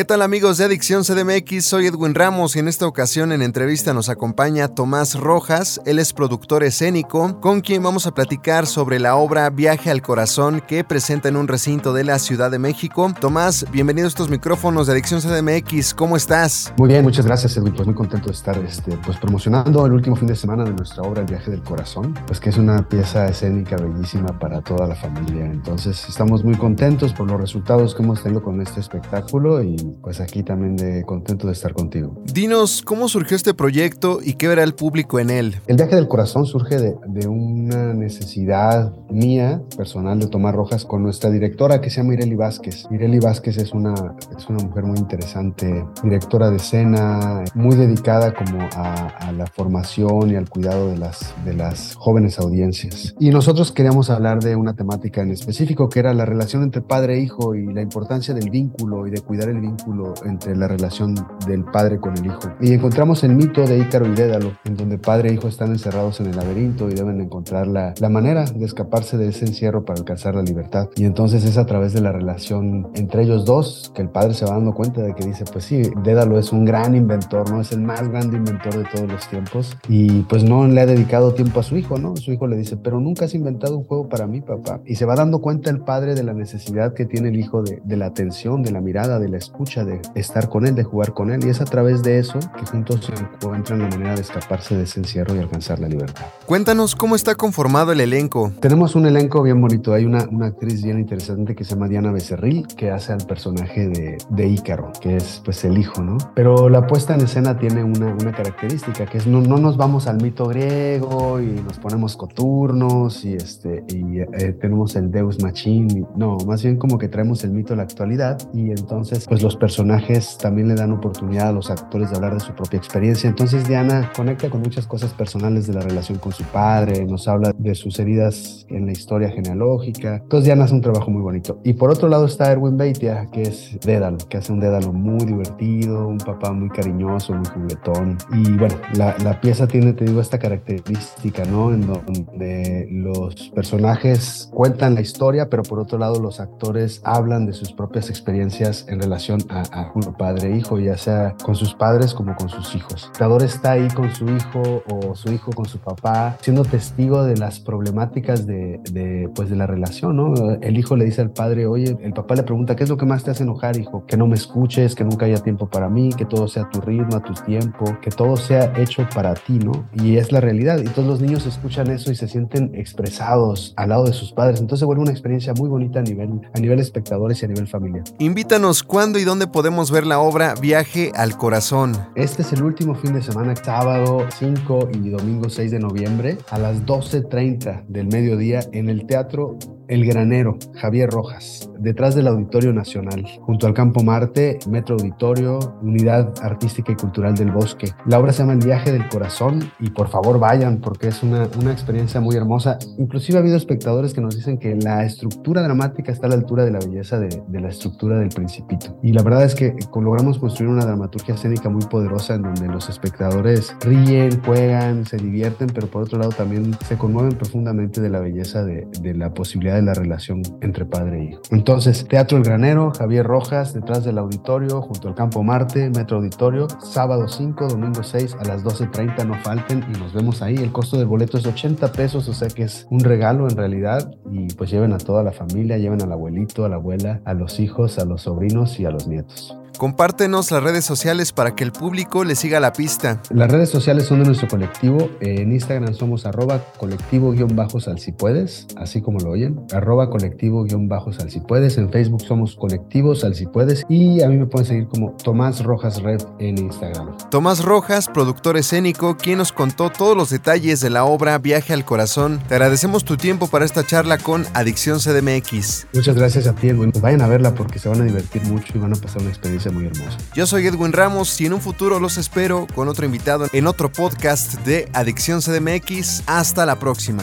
¿Qué tal amigos de Adicción CDMX? Soy Edwin Ramos y en esta ocasión en entrevista nos acompaña Tomás Rojas. Él es productor escénico, con quien vamos a platicar sobre la obra Viaje al Corazón que presenta en un recinto de la Ciudad de México. Tomás, bienvenido a estos micrófonos de Adicción CDMX. ¿Cómo estás? Muy bien, muchas gracias Edwin. Pues muy contento de estar este, pues, promocionando el último fin de semana de nuestra obra El Viaje del Corazón, pues que es una pieza escénica bellísima para toda la familia. Entonces estamos muy contentos por los resultados que hemos tenido con este espectáculo y pues aquí también de contento de estar contigo. Dinos, ¿cómo surgió este proyecto y qué verá el público en él? El viaje del corazón surge de, de una necesidad mía, personal, de tomar rojas con nuestra directora que se llama Ireli Vázquez. Ireli Vázquez es una, es una mujer muy interesante, directora de escena, muy dedicada como a, a la formación y al cuidado de las, de las jóvenes audiencias. Y nosotros queríamos hablar de una temática en específico que era la relación entre padre e hijo y la importancia del vínculo y de cuidar el vínculo entre la relación del padre con el hijo. Y encontramos el mito de Ícaro y Dédalo, en donde padre e hijo están encerrados en el laberinto y deben encontrar la, la manera de escaparse de ese encierro para alcanzar la libertad. Y entonces es a través de la relación entre ellos dos que el padre se va dando cuenta de que dice, pues sí, Dédalo es un gran inventor, ¿no? Es el más grande inventor de todos los tiempos y pues no le ha dedicado tiempo a su hijo, ¿no? Su hijo le dice, pero nunca has inventado un juego para mí, papá. Y se va dando cuenta el padre de la necesidad que tiene el hijo de, de la atención, de la mirada, de la escucha, de estar con él, de jugar con él. Y es a través de eso que juntos se encuentran la manera de escaparse de ese encierro y alcanzar la libertad. Cuéntanos cómo está conformado el elenco. Tenemos un elenco bien bonito. Hay una, una actriz bien interesante que se llama Diana Becerril, que hace al personaje de, de Ícaro, que es pues el hijo, ¿no? Pero la puesta en escena tiene una, una característica, que es no, no nos vamos al mito griego y nos ponemos coturnos y, este, y eh, tenemos el Deus Machine. No, más bien como que traemos el mito a la actualidad y entonces pues los personajes también le dan oportunidad a los actores de hablar de su propia experiencia. Entonces Diana conecta con muchas cosas personales de la relación con su padre, nos habla de sus heridas en la historia genealógica. Entonces Diana hace un trabajo muy bonito. Y por otro lado está Erwin Beitia, que es Dédalo, que hace un Dédalo muy divertido, un papá muy cariñoso, muy juguetón. Y bueno, la, la pieza tiene, te digo, esta característica, ¿no? En donde los personajes cuentan la historia, pero por otro lado los actores hablan de sus propias experiencias en relación a, a un padre e hijo, ya sea con sus padres como con sus hijos. El espectador está ahí con su hijo o su hijo con su papá, siendo testigo de las problemáticas de, de, pues de la relación, ¿no? El hijo le dice al padre, oye, el papá le pregunta, ¿qué es lo que más te hace enojar, hijo? Que no me escuches, que nunca haya tiempo para mí, que todo sea a tu ritmo, a tu tiempo, que todo sea hecho para ti, ¿no? Y es la realidad. Y todos los niños escuchan eso y se sienten expresados al lado de sus padres. Entonces vuelve una experiencia muy bonita a nivel, a nivel espectadores y a nivel familiar. Invítanos cuándo y dónde podemos ver la obra Viaje al Corazón. Este es el último fin de semana, sábado 5 y domingo 6 de noviembre, a las 12.30 del mediodía en el Teatro El Granero, Javier Rojas, detrás del Auditorio Nacional, junto al Campo Marte, Metro Auditorio, Unidad Artística y Cultural del Bosque. La obra se llama El Viaje del Corazón y por favor vayan porque es una, una experiencia muy hermosa. Inclusive ha habido espectadores que nos dicen que la estructura dramática está a la altura de la belleza de, de la estructura del Principito. Y la verdad es que logramos construir una dramaturgia escénica muy poderosa en donde los espectadores ríen, juegan, se divierten, pero por otro lado también se conmueven profundamente de la belleza de, de la posibilidad de la relación entre padre e hijo. Entonces, Teatro El Granero, Javier Rojas, detrás del auditorio, junto al Campo Marte, Metro Auditorio, sábado 5, domingo 6 a las 12.30, no falten y nos vemos ahí. El costo del boleto es 80 pesos, o sea que es un regalo en realidad y pues lleven a toda la familia, lleven al abuelito, a la abuela, a los hijos, a los sobrinos y a los nietos. Compártenos las redes sociales para que el público le siga la pista. Las redes sociales son de nuestro colectivo. En Instagram somos arroba colectivo-sal si puedes, así como lo oyen, arroba colectivo-sal si puedes. En Facebook somos colectivo sal si puedes y a mí me pueden seguir como Tomás Rojas Red en Instagram. Tomás Rojas, productor escénico, quien nos contó todos los detalles de la obra Viaje al Corazón. Te agradecemos tu tiempo para esta charla con Adicción CDMX. Muchas gracias a ti, Edwin. Vayan a verla porque se van a divertir mucho y van a pasar una experiencia parece muy hermoso. Yo soy Edwin Ramos y en un futuro los espero con otro invitado en otro podcast de Adicción CDMX. Hasta la próxima.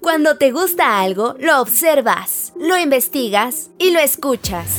Cuando te gusta algo, lo observas, lo investigas y lo escuchas.